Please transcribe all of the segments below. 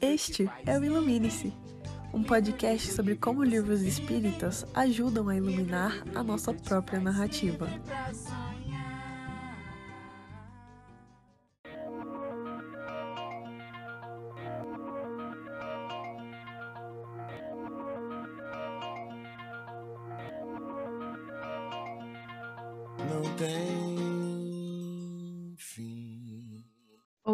Este é o Ilumine-se, um podcast sobre como livros espíritas ajudam a iluminar a nossa própria narrativa.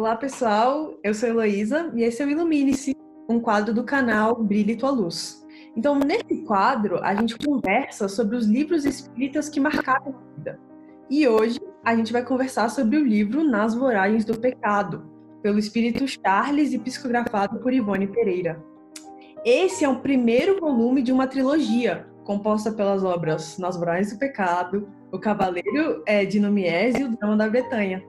Olá, pessoal. Eu sou Heloísa e esse é o Ilumine-se, um quadro do canal Brilhe Tua Luz. Então, nesse quadro, a gente conversa sobre os livros espíritas que marcaram a vida. E hoje a gente vai conversar sobre o livro Nas Voragens do Pecado, pelo espírito Charles e psicografado por Ivone Pereira. Esse é o primeiro volume de uma trilogia, composta pelas obras Nas Voragens do Pecado, O Cavaleiro é, de Numies e O Drama da Bretanha.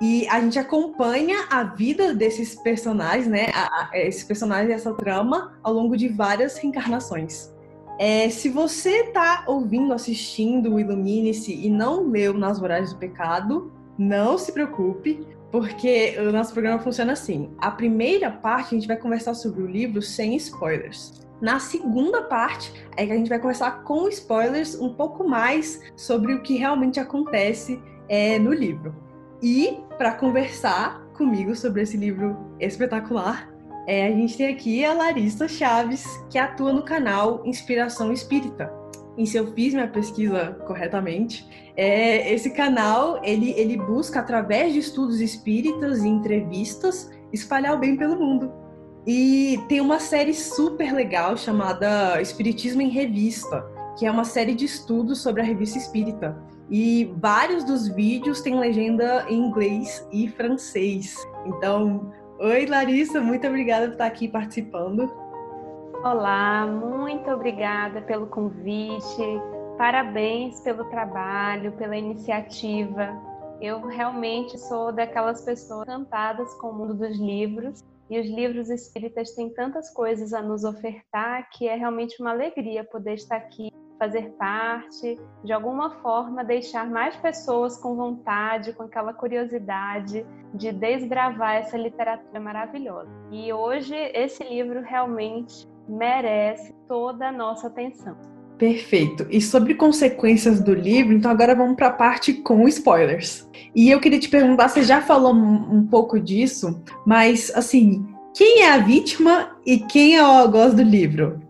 E a gente acompanha a vida desses personagens, né? A, a, esses personagens dessa trama ao longo de várias reencarnações. É, se você está ouvindo, assistindo o Ilumine-se e não leu Nas Voragens do Pecado, não se preocupe, porque o nosso programa funciona assim. A primeira parte a gente vai conversar sobre o livro sem spoilers. Na segunda parte é que a gente vai conversar com spoilers um pouco mais sobre o que realmente acontece é, no livro. E para conversar comigo sobre esse livro espetacular, é, a gente tem aqui a Larissa Chaves, que atua no canal Inspiração Espírita. E se eu fiz minha pesquisa corretamente, é, esse canal ele, ele busca, através de estudos espíritas e entrevistas, espalhar o bem pelo mundo. E tem uma série super legal chamada Espiritismo em Revista, que é uma série de estudos sobre a revista espírita. E vários dos vídeos têm legenda em inglês e francês. Então, oi Larissa, muito obrigada por estar aqui participando. Olá, muito obrigada pelo convite. Parabéns pelo trabalho, pela iniciativa. Eu realmente sou daquelas pessoas encantadas com o mundo dos livros e os livros espíritas têm tantas coisas a nos ofertar que é realmente uma alegria poder estar aqui, fazer parte, de alguma forma deixar mais pessoas com vontade, com aquela curiosidade de desbravar essa literatura maravilhosa. E hoje esse livro realmente merece toda a nossa atenção. Perfeito. E sobre consequências do livro, então agora vamos para a parte com spoilers. E eu queria te perguntar, você já falou um, pouco disso, mas assim, quem é a vítima e quem é o algoz do livro?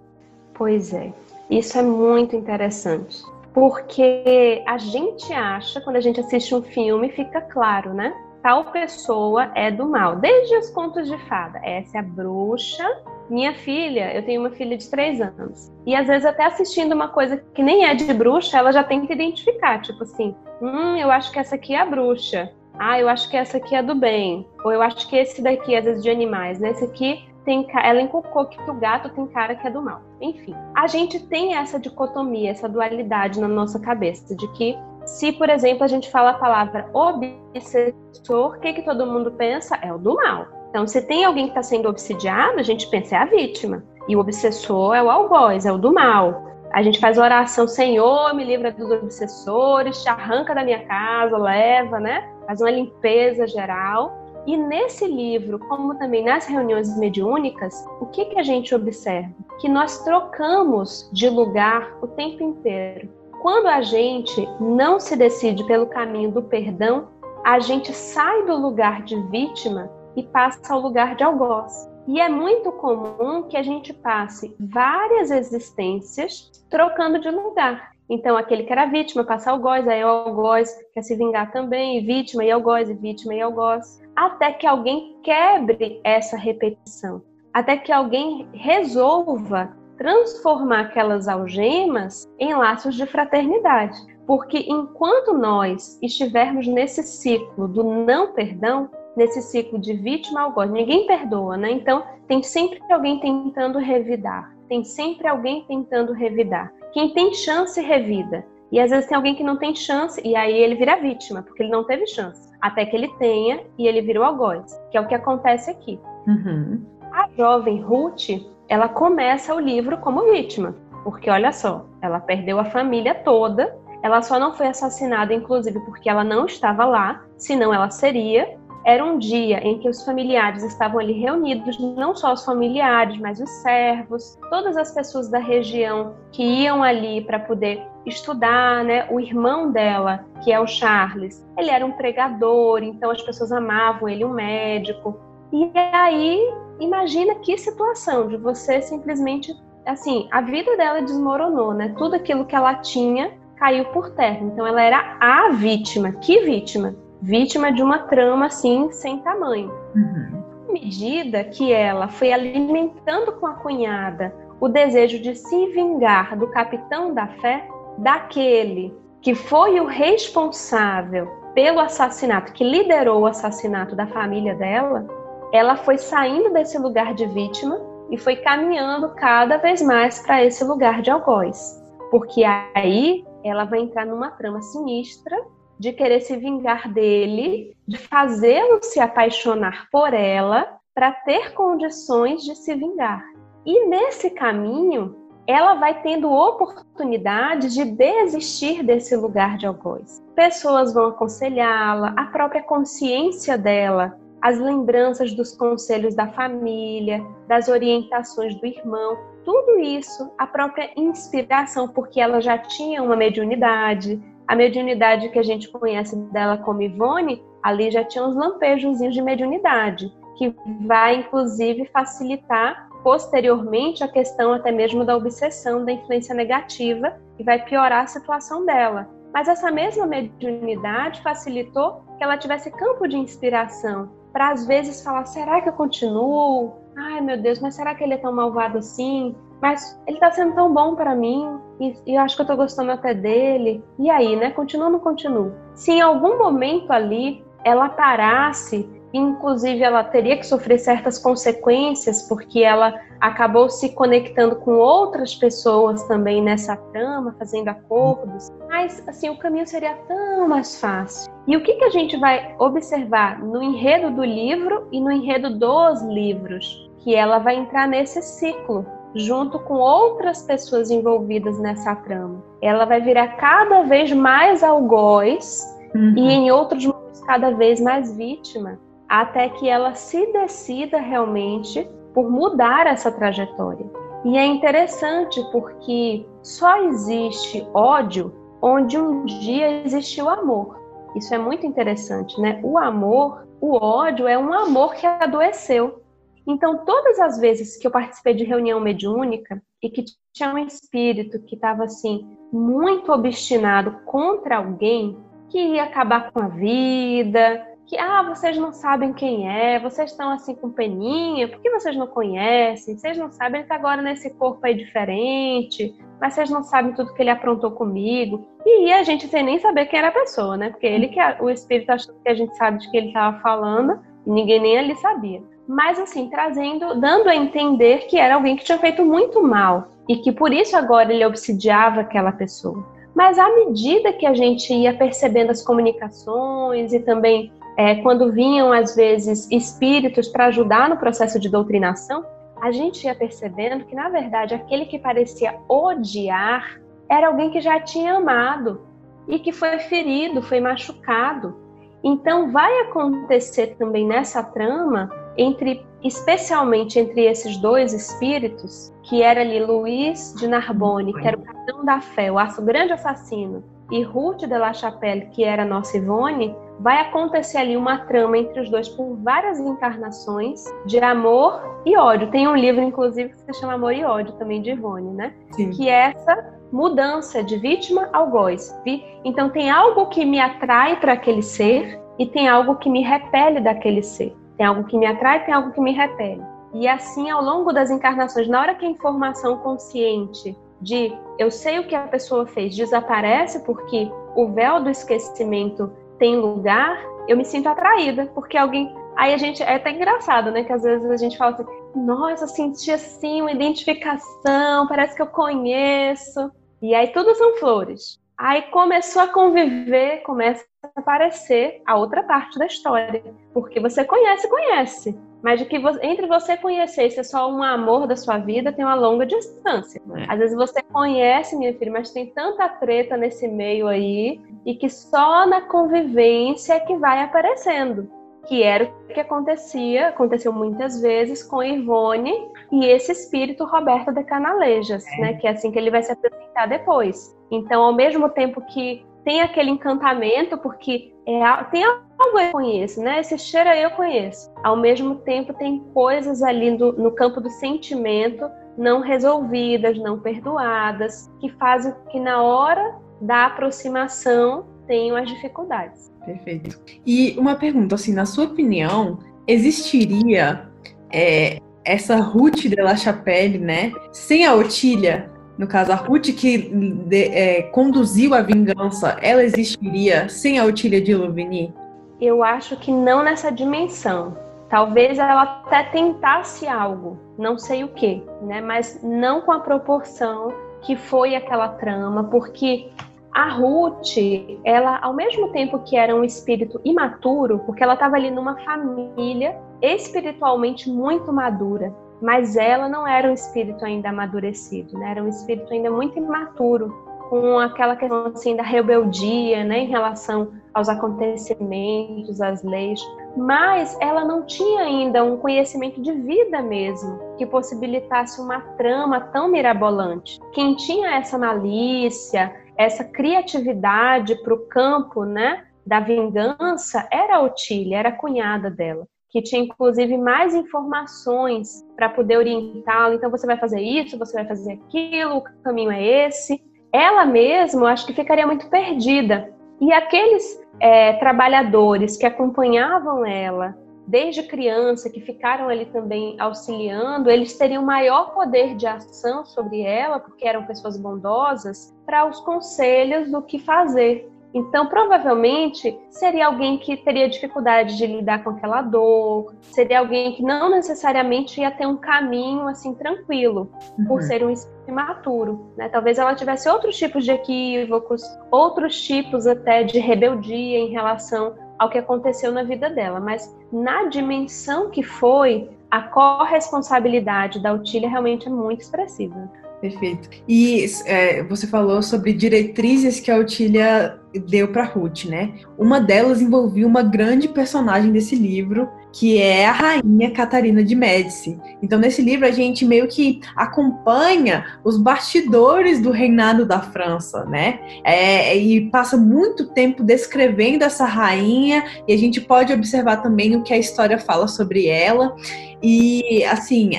Pois é, isso é muito interessante. Porque a gente acha, quando a gente assiste um filme, fica claro, né? Tal pessoa é do mal. Desde os contos de fada. Essa é a bruxa minha filha, eu tenho uma filha de três anos. E às vezes, até assistindo uma coisa que nem é de bruxa, ela já que identificar. Tipo assim, hum, eu acho que essa aqui é a bruxa. Ah, eu acho que essa aqui é do bem. Ou eu acho que esse daqui, às vezes, de animais, né? Esse aqui tem. Ela inculcou que o gato tem cara que é do mal. Enfim, a gente tem essa dicotomia, essa dualidade na nossa cabeça, de que se, por exemplo, a gente fala a palavra obsessor, o que, que todo mundo pensa? É o do mal. Então, se tem alguém que está sendo obsidiado, a gente pensa é a vítima. E o obsessor é o algoz, é o do mal. A gente faz oração, Senhor, me livra dos obsessores, te arranca da minha casa, leva, né? Faz uma limpeza geral. E nesse livro, como também nas reuniões mediúnicas, o que, que a gente observa? Que nós trocamos de lugar o tempo inteiro. Quando a gente não se decide pelo caminho do perdão, a gente sai do lugar de vítima e passa ao lugar de algoz. E é muito comum que a gente passe várias existências trocando de lugar. Então, aquele que era vítima passa algoz, aí o algoz quer se vingar também, e vítima e algoz, e vítima e algoz. Até que alguém quebre essa repetição. Até que alguém resolva transformar aquelas algemas em laços de fraternidade. Porque enquanto nós estivermos nesse ciclo do não perdão, nesse ciclo de vítima algoz. Ninguém perdoa, né? Então, tem sempre alguém tentando revidar. Tem sempre alguém tentando revidar. Quem tem chance, revida. E às vezes tem alguém que não tem chance, e aí ele vira vítima, porque ele não teve chance. Até que ele tenha, e ele vira o algoz, que é o que acontece aqui. Uhum. A jovem Ruth, ela começa o livro como vítima. Porque olha só, ela perdeu a família toda, ela só não foi assassinada, inclusive, porque ela não estava lá, senão ela seria era um dia em que os familiares estavam ali reunidos, não só os familiares, mas os servos, todas as pessoas da região que iam ali para poder estudar, né? O irmão dela, que é o Charles, ele era um pregador, então as pessoas amavam ele, um médico. E aí, imagina que situação de você simplesmente, assim, a vida dela desmoronou, né? Tudo aquilo que ela tinha caiu por terra. Então ela era a vítima. Que vítima? Vítima de uma trama assim sem tamanho. Uhum. À medida que ela foi alimentando com a cunhada o desejo de se vingar do capitão da fé, daquele que foi o responsável pelo assassinato, que liderou o assassinato da família dela, ela foi saindo desse lugar de vítima e foi caminhando cada vez mais para esse lugar de algoz. Porque aí ela vai entrar numa trama sinistra de querer se vingar dele, de fazê-lo se apaixonar por ela para ter condições de se vingar. E nesse caminho, ela vai tendo oportunidade de desistir desse lugar de algoz. Pessoas vão aconselhá-la, a própria consciência dela, as lembranças dos conselhos da família, das orientações do irmão, tudo isso, a própria inspiração, porque ela já tinha uma mediunidade, a mediunidade que a gente conhece dela como Ivone, ali já tinha uns lampejozinhos de mediunidade, que vai inclusive facilitar posteriormente a questão até mesmo da obsessão, da influência negativa, e vai piorar a situação dela. Mas essa mesma mediunidade facilitou que ela tivesse campo de inspiração para às vezes falar: será que eu continuo? Ai meu Deus, mas será que ele é tão malvado assim? Mas ele tá sendo tão bom para mim e, e, eu acho que eu tô gostando até dele. E aí, né? Continua não continua? Se em algum momento ali ela parasse Inclusive, ela teria que sofrer certas consequências, porque ela acabou se conectando com outras pessoas também nessa trama, fazendo acordos. Mas, assim, o caminho seria tão mais fácil. E o que, que a gente vai observar no enredo do livro e no enredo dos livros? Que ela vai entrar nesse ciclo, junto com outras pessoas envolvidas nessa trama. Ela vai virar cada vez mais algoz uhum. e, em outros momentos, cada vez mais vítima até que ela se decida realmente por mudar essa trajetória. E é interessante porque só existe ódio onde um dia existiu amor. Isso é muito interessante, né? O amor, o ódio é um amor que adoeceu. Então, todas as vezes que eu participei de reunião mediúnica e que tinha um espírito que estava assim muito obstinado contra alguém que ia acabar com a vida, que ah, vocês não sabem quem é, vocês estão assim com peninha, por que vocês não conhecem? Vocês não sabem, está agora nesse corpo aí diferente, mas vocês não sabem tudo que ele aprontou comigo. E a gente sem nem saber quem era a pessoa, né? Porque ele que o espírito achou que a gente sabe de que ele estava falando e ninguém nem ali sabia. Mas assim, trazendo, dando a entender que era alguém que tinha feito muito mal e que por isso agora ele obsidiava aquela pessoa. Mas à medida que a gente ia percebendo as comunicações e também é, quando vinham, às vezes, espíritos para ajudar no processo de doutrinação, a gente ia percebendo que, na verdade, aquele que parecia odiar era alguém que já tinha amado e que foi ferido, foi machucado. Então, vai acontecer também nessa trama, entre, especialmente entre esses dois espíritos, que era ali Luiz de Narbonne, que era o capitão da fé, o grande assassino, e Ruth de La Chapelle, que era nossa Ivone, vai acontecer ali uma trama entre os dois por várias encarnações de amor e ódio. Tem um livro, inclusive, que se chama Amor e Ódio, também de Ivone, né? Sim. Que é essa mudança de vítima ao algoz. Então tem algo que me atrai para aquele ser e tem algo que me repele daquele ser. Tem algo que me atrai, tem algo que me repele. E assim, ao longo das encarnações, na hora que a informação consciente de eu sei o que a pessoa fez desaparece porque o véu do esquecimento tem lugar, eu me sinto atraída, porque alguém. Aí a gente. É até engraçado, né? Que às vezes a gente fala assim, nossa, senti assim uma identificação, parece que eu conheço. E aí tudo são flores. Aí começou a conviver, começa aparecer a outra parte da história. Porque você conhece, conhece. Mas de que você, entre você conhecer e ser só um amor da sua vida, tem uma longa distância. É. Às vezes você conhece, minha filha, mas tem tanta treta nesse meio aí, e que só na convivência é que vai aparecendo. que era o que acontecia, aconteceu muitas vezes com Ivone e esse espírito Roberto de Canalejas, é. né, que é assim que ele vai se apresentar depois. Então, ao mesmo tempo que tem aquele encantamento, porque é, tem algo eu conheço, né? Esse cheiro eu conheço. Ao mesmo tempo, tem coisas ali do, no campo do sentimento não resolvidas, não perdoadas, que fazem que na hora da aproximação tenham as dificuldades. Perfeito. E uma pergunta, assim, na sua opinião, existiria é, essa Ruth de La Chapelle, né, sem a Otília? No caso, a Ruth que de, é, conduziu a vingança, ela existiria sem a Otília de Louvigny? Eu acho que não nessa dimensão. Talvez ela até tentasse algo, não sei o que, né? Mas não com a proporção que foi aquela trama, porque a Ruth, ela, ao mesmo tempo que era um espírito imaturo, porque ela estava ali numa família espiritualmente muito madura, mas ela não era um espírito ainda amadurecido, né? Era um espírito ainda muito imaturo, com aquela questão assim da rebeldia, né, em relação aos acontecimentos, às leis, mas ela não tinha ainda um conhecimento de vida mesmo que possibilitasse uma trama tão mirabolante. Quem tinha essa malícia, essa criatividade para o campo, né, da vingança era a Otília, era a cunhada dela que tinha inclusive mais informações para poder orientá-lo. Então você vai fazer isso, você vai fazer aquilo, o caminho é esse. Ela mesma, acho que ficaria muito perdida. E aqueles é, trabalhadores que acompanhavam ela desde criança, que ficaram ali também auxiliando, eles teriam maior poder de ação sobre ela, porque eram pessoas bondosas, para os conselhos do que fazer. Então, provavelmente, seria alguém que teria dificuldade de lidar com aquela dor, seria alguém que não necessariamente ia ter um caminho assim tranquilo, uhum. por ser um espírito imaturo. Né? Talvez ela tivesse outros tipos de equívocos, outros tipos até de rebeldia em relação ao que aconteceu na vida dela, mas na dimensão que foi, a corresponsabilidade da Otília realmente é muito expressiva. Perfeito. E é, você falou sobre diretrizes que a Otília deu para Ruth, né? Uma delas envolvia uma grande personagem desse livro, que é a rainha Catarina de Médici. Então, nesse livro, a gente meio que acompanha os bastidores do reinado da França, né? É, e passa muito tempo descrevendo essa rainha, e a gente pode observar também o que a história fala sobre ela. E, assim,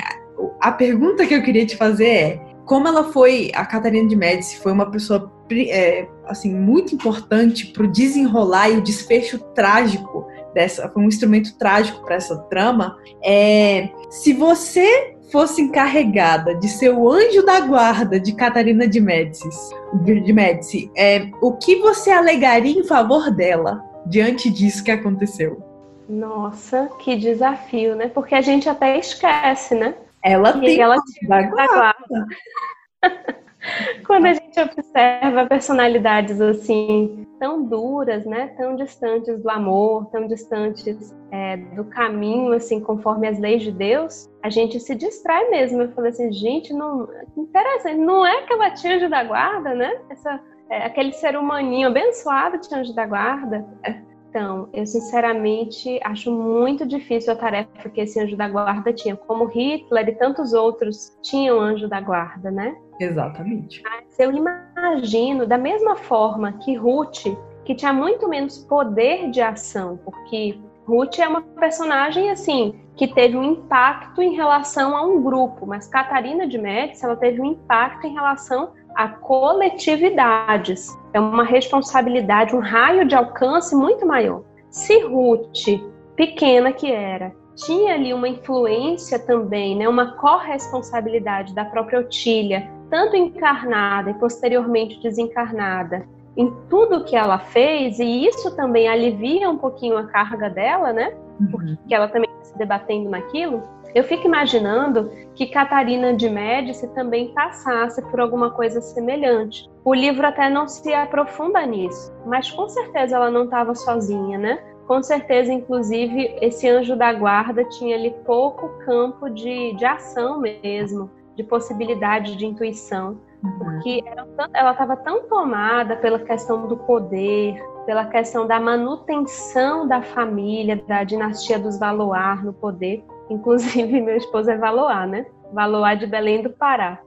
a pergunta que eu queria te fazer é como ela foi, a Catarina de Médici foi uma pessoa é, assim muito importante para o desenrolar e o desfecho trágico dessa, foi um instrumento trágico para essa trama. É, se você fosse encarregada de ser o anjo da guarda de Catarina de Médici, de Médici, é, o que você alegaria em favor dela diante disso que aconteceu? Nossa, que desafio, né? Porque a gente até esquece, né? Ela e tem ela da guarda. Quando a gente observa personalidades assim tão duras, né, tão distantes do amor, tão distantes é, do caminho, assim, conforme as leis de Deus, a gente se distrai mesmo. Eu falei assim, gente, não interessante, não é que ela tinha anjo da guarda, né? Essa, é, aquele ser humaninho abençoado tinha anjo da guarda. Então, eu sinceramente acho muito difícil a tarefa que esse anjo da guarda tinha, como Hitler e tantos outros tinham anjo da guarda, né? Exatamente. Mas eu imagino, da mesma forma que Ruth, que tinha muito menos poder de ação, porque Ruth é uma personagem assim que teve um impacto em relação a um grupo, mas Catarina de Médici ela teve um impacto em relação a coletividades. É uma responsabilidade, um raio de alcance muito maior. Se Ruth, pequena que era, tinha ali uma influência também, né, uma corresponsabilidade da própria Otília, tanto encarnada e posteriormente desencarnada, em tudo que ela fez, e isso também alivia um pouquinho a carga dela, né? Uhum. Porque ela também está se debatendo naquilo. Eu fico imaginando que Catarina de Médici também passasse por alguma coisa semelhante. O livro até não se aprofunda nisso, mas com certeza ela não estava sozinha, né? Com certeza, inclusive, esse anjo da guarda tinha ali pouco campo de, de ação mesmo, de possibilidade de intuição, porque ela estava tão tomada pela questão do poder, pela questão da manutenção da família, da dinastia dos Valoar no poder. Inclusive, meu esposo é Valoar, né? Valoar de Belém do Pará.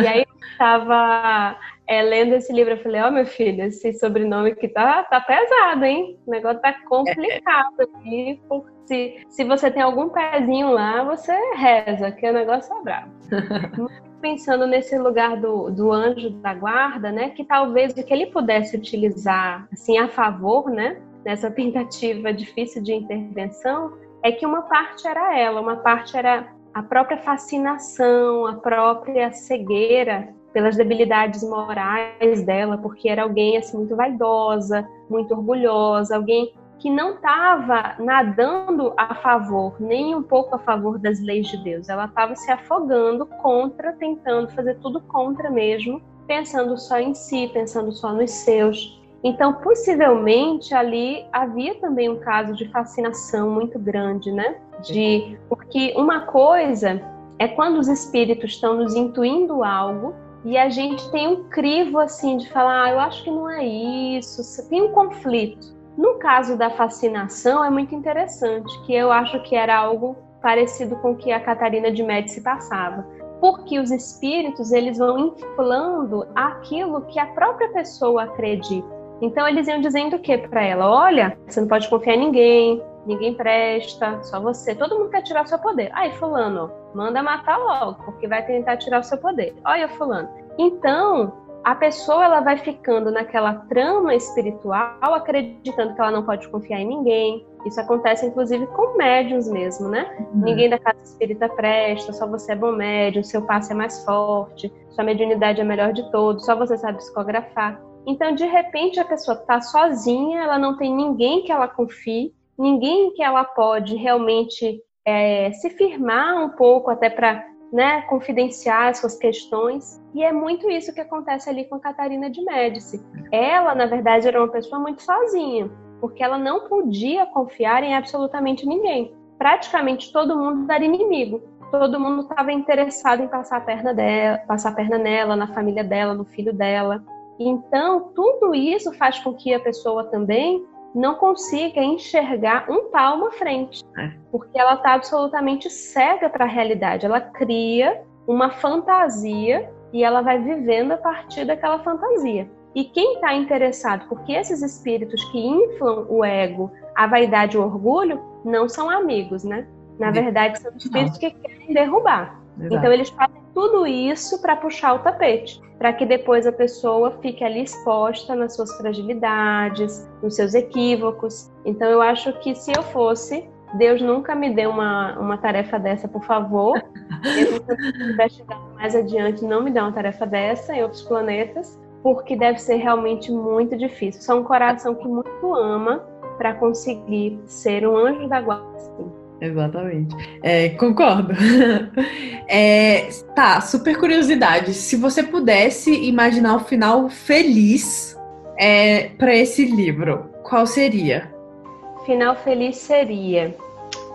E aí estava é, lendo esse livro, eu falei, ó oh, meu filho, esse sobrenome aqui tá, tá pesado, hein? O negócio tá complicado aqui, se, se você tem algum pezinho lá, você reza, que o negócio é. Pensando nesse lugar do, do anjo da guarda, né? Que talvez o que ele pudesse utilizar, assim, a favor, né? Nessa tentativa difícil de intervenção, é que uma parte era ela, uma parte era a própria fascinação, a própria cegueira pelas debilidades morais dela, porque era alguém assim muito vaidosa, muito orgulhosa, alguém que não estava nadando a favor, nem um pouco a favor das leis de Deus. Ela estava se afogando contra, tentando fazer tudo contra mesmo, pensando só em si, pensando só nos seus. Então, possivelmente ali havia também um caso de fascinação muito grande, né? De porque uma coisa é quando os espíritos estão nos intuindo algo e a gente tem um crivo assim de falar, ah, eu acho que não é isso, tem um conflito. No caso da fascinação é muito interessante, que eu acho que era algo parecido com o que a Catarina de Médici passava porque os espíritos eles vão inflando aquilo que a própria pessoa acredita. Então eles iam dizendo o que para ela? Olha, você não pode confiar em ninguém, ninguém presta, só você. Todo mundo quer tirar o seu poder. Aí, fulano, manda matar logo, porque vai tentar tirar o seu poder. Olha, fulano. Então, a pessoa ela vai ficando naquela trama espiritual, acreditando que ela não pode confiar em ninguém. Isso acontece inclusive com médiums mesmo, né? Uhum. Ninguém da casa espírita presta, só você é bom médium, seu passe é mais forte, sua mediunidade é melhor de todos, só você sabe psicografar. Então, de repente, a pessoa está sozinha, ela não tem ninguém que ela confie, ninguém que ela pode realmente é, se firmar um pouco até para né, confidenciar as suas questões. E é muito isso que acontece ali com Catarina de Médici. Ela, na verdade, era uma pessoa muito sozinha, porque ela não podia confiar em absolutamente ninguém. Praticamente todo mundo era inimigo. Todo mundo estava interessado em passar a perna dela, passar a perna nela, na família dela, no filho dela. Então, tudo isso faz com que a pessoa também não consiga enxergar um palmo à frente, é. porque ela está absolutamente cega para a realidade. Ela cria uma fantasia e ela vai vivendo a partir daquela fantasia. E quem está interessado, porque esses espíritos que inflam o ego, a vaidade e o orgulho, não são amigos, né? Na verdade, são espíritos que querem derrubar. Exato. Então, eles fazem tudo isso para puxar o tapete para que depois a pessoa fique ali exposta nas suas fragilidades, nos seus equívocos. Então eu acho que se eu fosse, Deus nunca me deu uma, uma tarefa dessa, por favor. Eu, mais adiante, não me dê uma tarefa dessa em outros planetas, porque deve ser realmente muito difícil. Só um coração que muito ama para conseguir ser um anjo da guarda. Assim. Exatamente. É, concordo. É, tá, super curiosidade. Se você pudesse imaginar o final feliz é, para esse livro, qual seria? Final feliz seria.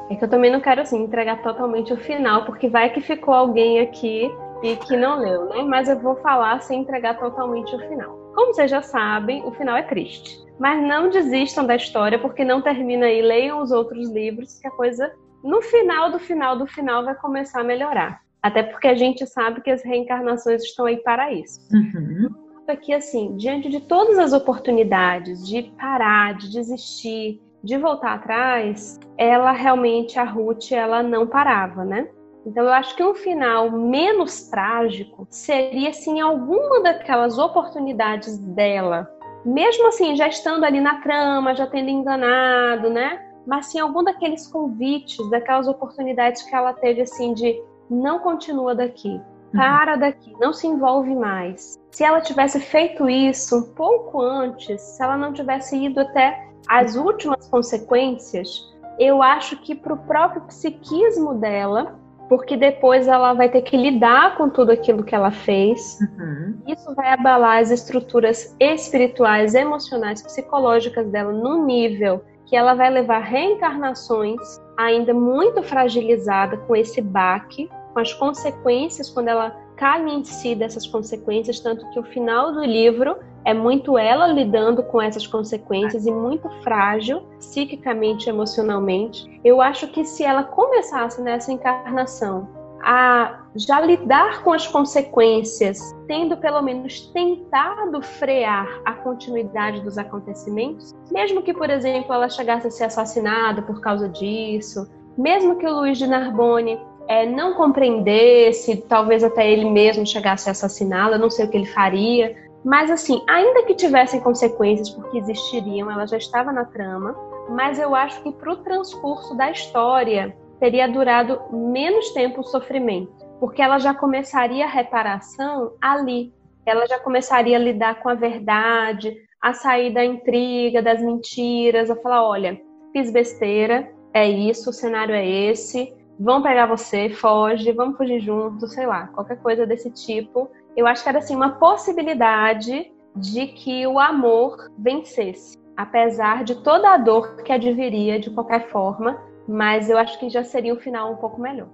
É que eu também não quero assim entregar totalmente o final, porque vai que ficou alguém aqui e que não leu, né? Mas eu vou falar sem entregar totalmente o final. Como vocês já sabem, o final é triste. Mas não desistam da história, porque não termina aí. Leiam os outros livros, que a coisa no final do final do final vai começar a melhorar. Até porque a gente sabe que as reencarnações estão aí para isso. Uhum. Aqui, assim, diante de todas as oportunidades de parar, de desistir, de voltar atrás, ela realmente, a Ruth, ela não parava, né? Então eu acho que um final menos trágico seria assim alguma daquelas oportunidades dela, mesmo assim já estando ali na trama, já tendo enganado, né? mas sim algum daqueles convites, daquelas oportunidades que ela teve assim de não continua daqui, uhum. para daqui, não se envolve mais. Se ela tivesse feito isso um pouco antes, se ela não tivesse ido até as últimas consequências, eu acho que para o próprio psiquismo dela, porque depois ela vai ter que lidar com tudo aquilo que ela fez. Uhum. Isso vai abalar as estruturas espirituais, emocionais, psicológicas dela num nível que ela vai levar reencarnações ainda muito fragilizada com esse baque, com as consequências, quando ela cai em si dessas consequências, tanto que o final do livro é muito ela lidando com essas consequências e muito frágil psiquicamente, emocionalmente. Eu acho que se ela começasse nessa encarnação a já lidar com as consequências, tendo pelo menos tentado frear a continuidade dos acontecimentos, mesmo que, por exemplo, ela chegasse a ser assassinada por causa disso, mesmo que o Luiz de Narbonne é, não compreendesse, talvez até ele mesmo chegasse a assassiná-la, não sei o que ele faria, mas assim, ainda que tivessem consequências, porque existiriam, ela já estava na trama, mas eu acho que para o transcurso da história teria durado menos tempo o sofrimento, porque ela já começaria a reparação ali, ela já começaria a lidar com a verdade, a sair da intriga, das mentiras, a falar, olha, fiz besteira, é isso, o cenário é esse, vão pegar você, foge, vamos fugir juntos, sei lá, qualquer coisa desse tipo. Eu acho que era assim uma possibilidade de que o amor vencesse, apesar de toda a dor que adviria de qualquer forma, mas eu acho que já seria um final um pouco melhor.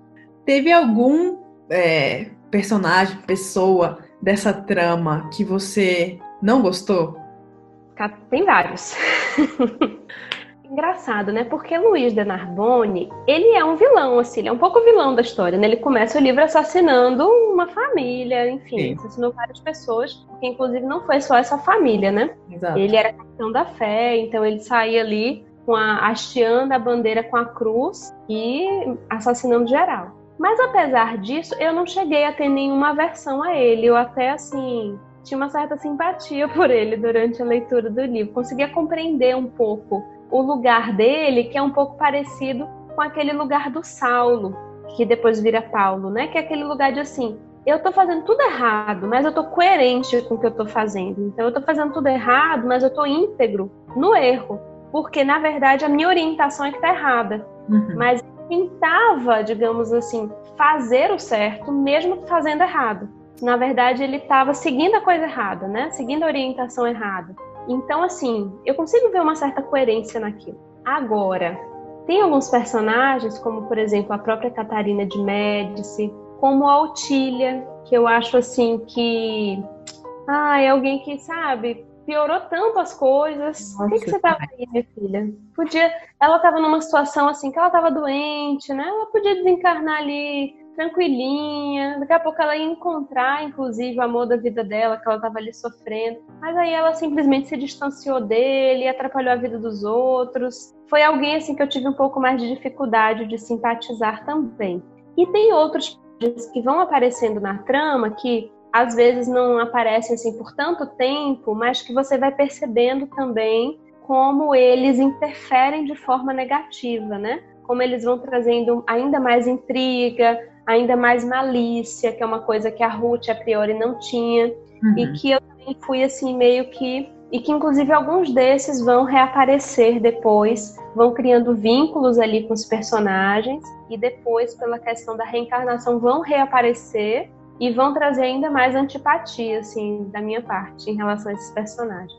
Teve algum é, personagem, pessoa dessa trama que você não gostou? Tem vários. engraçado, né? Porque Luiz de Narbonne, ele é um vilão, assim, ele é um pouco vilão da história, né? Ele começa o livro assassinando uma família, enfim, Sim. assassinou várias pessoas, que inclusive não foi só essa família, né? Exato. Ele era capitão da fé, então ele saía ali com a, hasteando a bandeira com a cruz e assassinando geral. Mas apesar disso, eu não cheguei a ter nenhuma aversão a ele. Eu até assim tinha uma certa simpatia por ele durante a leitura do livro. Conseguia compreender um pouco o lugar dele, que é um pouco parecido com aquele lugar do Saulo, que depois vira Paulo, né? Que é aquele lugar de assim, eu tô fazendo tudo errado, mas eu tô coerente com o que eu tô fazendo. Então eu tô fazendo tudo errado, mas eu tô íntegro no erro, porque na verdade a minha orientação é que tá errada. Uhum. Mas tentava, digamos assim, fazer o certo mesmo fazendo errado. Na verdade, ele estava seguindo a coisa errada, né? Seguindo a orientação errada. Então, assim, eu consigo ver uma certa coerência naquilo. Agora, tem alguns personagens, como por exemplo a própria Catarina de Médici, como a Otília, que eu acho assim que. Ah, é alguém que, sabe, piorou tanto as coisas. Nossa, Por que, que você tava aí, minha filha? Podia. Ela tava numa situação assim que ela tava doente, né? Ela podia desencarnar ali tranquilinha. Daqui a pouco ela ia encontrar, inclusive, o amor da vida dela, que ela estava ali sofrendo. Mas aí ela simplesmente se distanciou dele, atrapalhou a vida dos outros. Foi alguém assim que eu tive um pouco mais de dificuldade de simpatizar também. E tem outros que vão aparecendo na trama que às vezes não aparecem assim por tanto tempo, mas que você vai percebendo também como eles interferem de forma negativa, né? Como eles vão trazendo ainda mais intriga, ainda mais malícia, que é uma coisa que a Ruth a priori não tinha, uhum. e que eu também fui assim meio que e que inclusive alguns desses vão reaparecer depois, vão criando vínculos ali com os personagens e depois pela questão da reencarnação vão reaparecer e vão trazer ainda mais antipatia assim da minha parte em relação a esses personagens.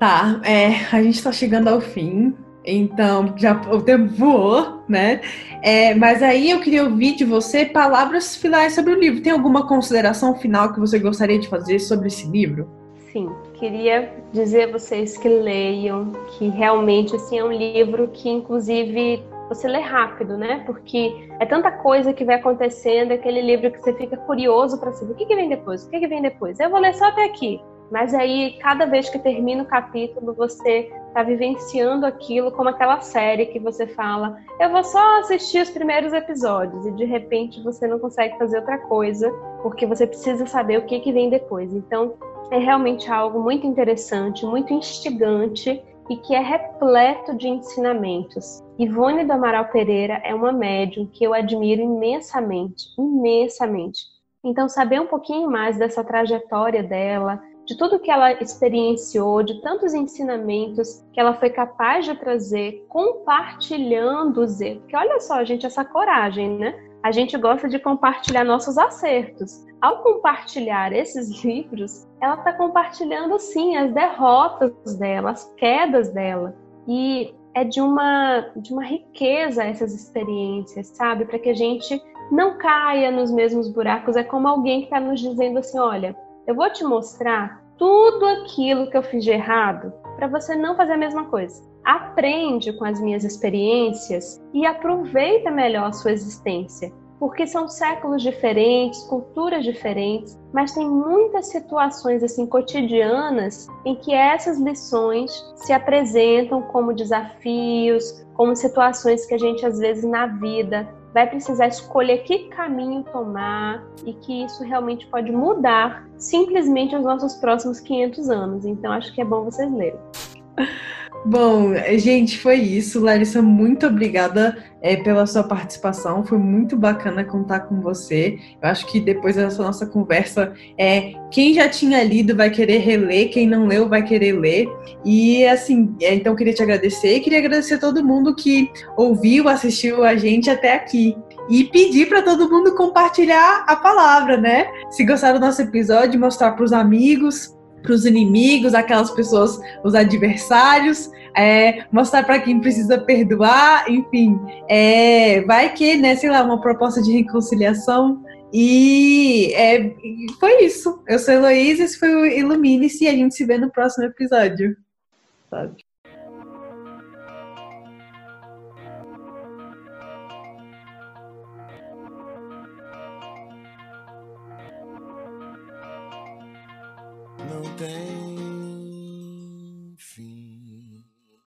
Tá, é, a gente está chegando ao fim então, já o tempo voou, né? É, mas aí eu queria ouvir de você palavras finais sobre o livro. Tem alguma consideração final que você gostaria de fazer sobre esse livro? Sim, queria dizer a vocês que leiam, que realmente assim, é um livro que, inclusive, você lê rápido, né? Porque é tanta coisa que vai acontecendo, aquele livro que você fica curioso para saber o que, que vem depois, o que, que vem depois. Eu vou ler só até aqui. Mas aí, cada vez que termina o capítulo, você está vivenciando aquilo como aquela série que você fala, eu vou só assistir os primeiros episódios e de repente você não consegue fazer outra coisa porque você precisa saber o que, que vem depois. Então, é realmente algo muito interessante, muito instigante e que é repleto de ensinamentos. Ivone do Amaral Pereira é uma médium que eu admiro imensamente, imensamente. Então, saber um pouquinho mais dessa trajetória dela, de tudo que ela experienciou, de tantos ensinamentos que ela foi capaz de trazer, compartilhando-os. Porque olha só, gente, essa coragem, né? A gente gosta de compartilhar nossos acertos. Ao compartilhar esses livros, ela está compartilhando sim as derrotas dela, as quedas dela. E é de uma, de uma riqueza essas experiências, sabe? Para que a gente não caia nos mesmos buracos. É como alguém que está nos dizendo assim: olha, eu vou te mostrar tudo aquilo que eu fiz de errado para você não fazer a mesma coisa. Aprende com as minhas experiências e aproveita melhor a sua existência porque são séculos diferentes, culturas diferentes, mas tem muitas situações assim cotidianas em que essas lições se apresentam como desafios, como situações que a gente às vezes na vida vai precisar escolher que caminho tomar e que isso realmente pode mudar simplesmente os nossos próximos 500 anos. Então acho que é bom vocês lerem. Bom, gente, foi isso. Larissa, muito obrigada é, pela sua participação. Foi muito bacana contar com você. Eu acho que depois dessa nossa conversa, é, quem já tinha lido vai querer reler, quem não leu vai querer ler. E assim, é, então queria te agradecer e queria agradecer a todo mundo que ouviu, assistiu a gente até aqui. E pedir para todo mundo compartilhar a palavra, né? Se gostaram do nosso episódio, mostrar para os amigos, para os inimigos, aquelas pessoas, os adversários, é, mostrar para quem precisa perdoar, enfim, é, vai que, né, sei lá, uma proposta de reconciliação. E é, foi isso. Eu sou Heloísa, esse foi o Ilumine-se e a gente se vê no próximo episódio. Sabe?